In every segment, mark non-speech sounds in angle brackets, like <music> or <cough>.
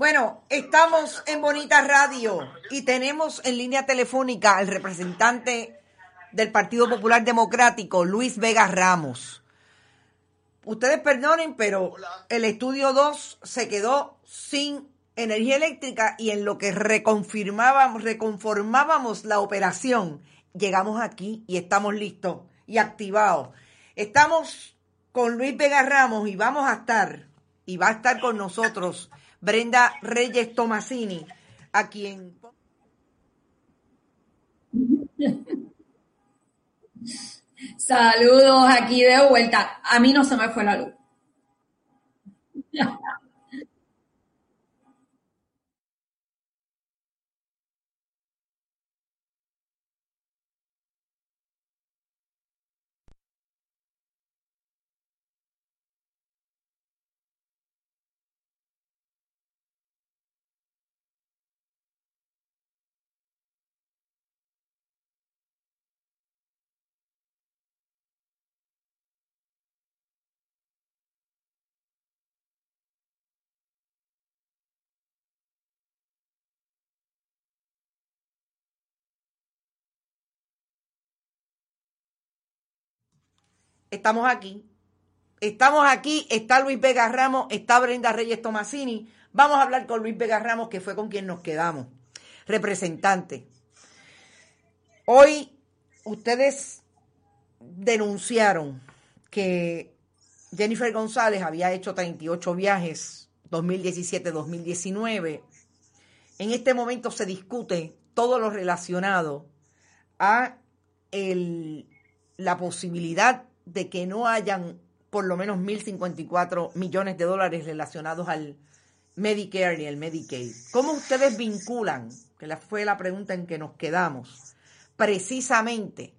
Bueno, estamos en Bonita Radio y tenemos en línea telefónica al representante del Partido Popular Democrático, Luis Vega Ramos. Ustedes perdonen, pero el estudio 2 se quedó sin energía eléctrica y en lo que reconfirmábamos, reconformábamos la operación, llegamos aquí y estamos listos y activados. Estamos con Luis Vega Ramos y vamos a estar, y va a estar con nosotros Brenda Reyes Tomasini, a quien... Saludos aquí de vuelta. A mí no se me fue la luz. Estamos aquí. Estamos aquí. Está Luis Vega Ramos, está Brenda Reyes Tomasini. Vamos a hablar con Luis Vega Ramos, que fue con quien nos quedamos. Representante. Hoy ustedes denunciaron que Jennifer González había hecho 38 viajes 2017-2019. En este momento se discute todo lo relacionado a el, la posibilidad de que no hayan por lo menos 1.054 millones de dólares relacionados al Medicare y el Medicaid. ¿Cómo ustedes vinculan, que fue la pregunta en que nos quedamos, precisamente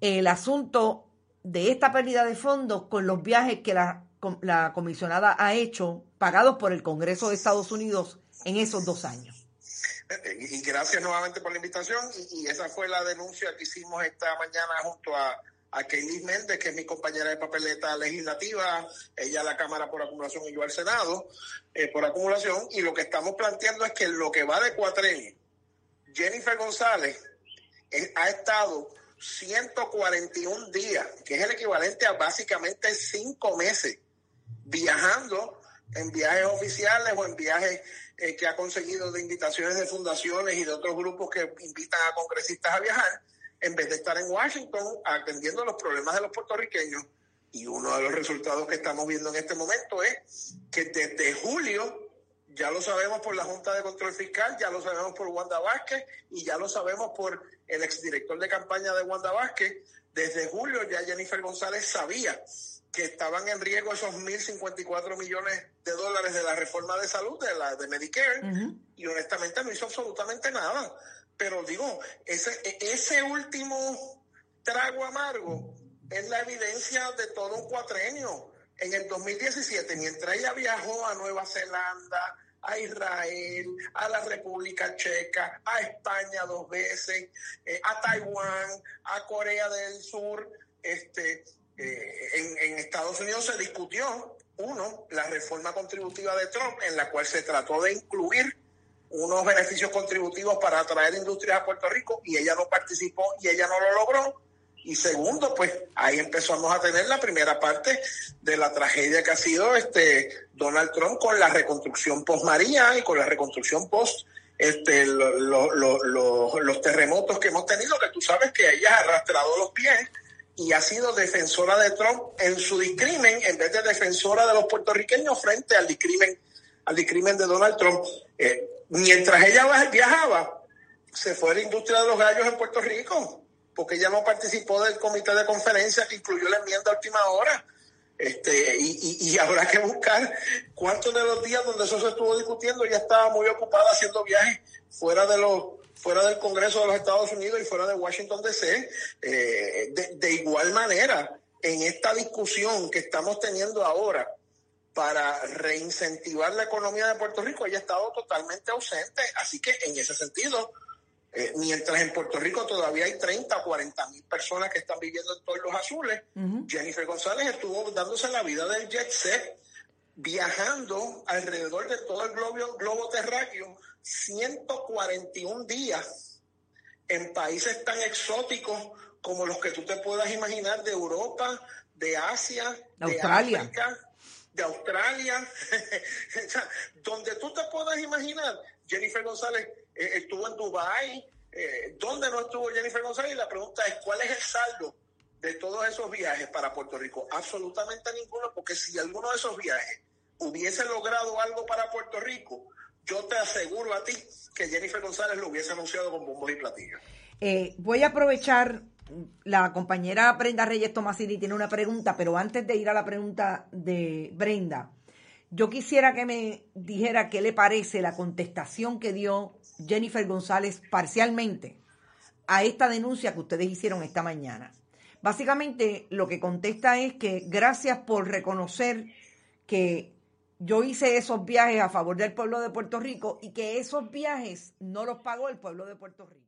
el asunto de esta pérdida de fondos con los viajes que la, la comisionada ha hecho pagados por el Congreso de Estados Unidos en esos dos años? Y gracias nuevamente por la invitación. Y esa fue la denuncia que hicimos esta mañana junto a a Kaylee Méndez, que es mi compañera de papeleta legislativa, ella a la Cámara por acumulación y yo al Senado eh, por acumulación, y lo que estamos planteando es que lo que va de cuatrenio, Jennifer González ha estado 141 días, que es el equivalente a básicamente cinco meses, viajando en viajes oficiales o en viajes eh, que ha conseguido de invitaciones de fundaciones y de otros grupos que invitan a congresistas a viajar en vez de estar en Washington atendiendo los problemas de los puertorriqueños. Y uno de los resultados que estamos viendo en este momento es que desde julio, ya lo sabemos por la Junta de Control Fiscal, ya lo sabemos por Wanda Vázquez y ya lo sabemos por el exdirector de campaña de Wanda Vázquez, desde julio ya Jennifer González sabía que estaban en riesgo esos 1.054 millones de dólares de la reforma de salud, de la de Medicare, y honestamente no hizo absolutamente nada. Pero digo, ese, ese último trago amargo es la evidencia de todo un cuatrenio. En el 2017, mientras ella viajó a Nueva Zelanda, a Israel, a la República Checa, a España dos veces, eh, a Taiwán, a Corea del Sur, este, eh, en, en Estados Unidos se discutió, uno, la reforma contributiva de Trump, en la cual se trató de incluir unos beneficios contributivos para atraer industrias a Puerto Rico y ella no participó y ella no lo logró. Y segundo, pues ahí empezamos a tener la primera parte de la tragedia que ha sido este Donald Trump con la reconstrucción post María y con la reconstrucción post este los terremotos que hemos tenido, que tú sabes que ella ha arrastrado los pies y ha sido defensora de Trump en su discrimen en vez de defensora de los puertorriqueños frente al discrimen al discrimen de Donald Trump. Eh, mientras ella viajaba, se fue la industria de los gallos en Puerto Rico, porque ella no participó del comité de conferencia que incluyó la enmienda a última hora. Este, y, y, habrá que buscar cuántos de los días donde eso se estuvo discutiendo ella estaba muy ocupada haciendo viajes fuera de los fuera del Congreso de los Estados Unidos y fuera de Washington DC. Eh, de igual manera, en esta discusión que estamos teniendo ahora para reincentivar la economía de Puerto Rico, ella ha estado totalmente ausente. Así que en ese sentido, Eh, mientras en Puerto Rico todavía hay 30 o 40 mil personas que están viviendo en todos los azules, Jennifer González estuvo dándose la vida del jet set, viajando alrededor de todo el globo, globo terráqueo 141 días en países tan exóticos como los que tú te puedas imaginar de Europa, de Asia, Australia. de África, de Australia, <laughs> donde tú te puedas imaginar. Jennifer González eh, estuvo en Dubái, eh, ¿dónde no estuvo Jennifer González? Y la pregunta es, ¿cuál es el saldo de todos esos viajes para Puerto Rico? Absolutamente ninguno, porque si alguno de esos viajes hubiese logrado algo para Puerto Rico, yo te aseguro a ti que Jennifer González lo hubiese anunciado con bombos y platillos. Eh, voy a aprovechar, la compañera Brenda Reyes Tomasini tiene una pregunta, pero antes de ir a la pregunta de Brenda, yo quisiera que me dijera qué le parece la contestación que dio Jennifer González parcialmente a esta denuncia que ustedes hicieron esta mañana. Básicamente lo que contesta es que gracias por reconocer que yo hice esos viajes a favor del pueblo de Puerto Rico y que esos viajes no los pagó el pueblo de Puerto Rico.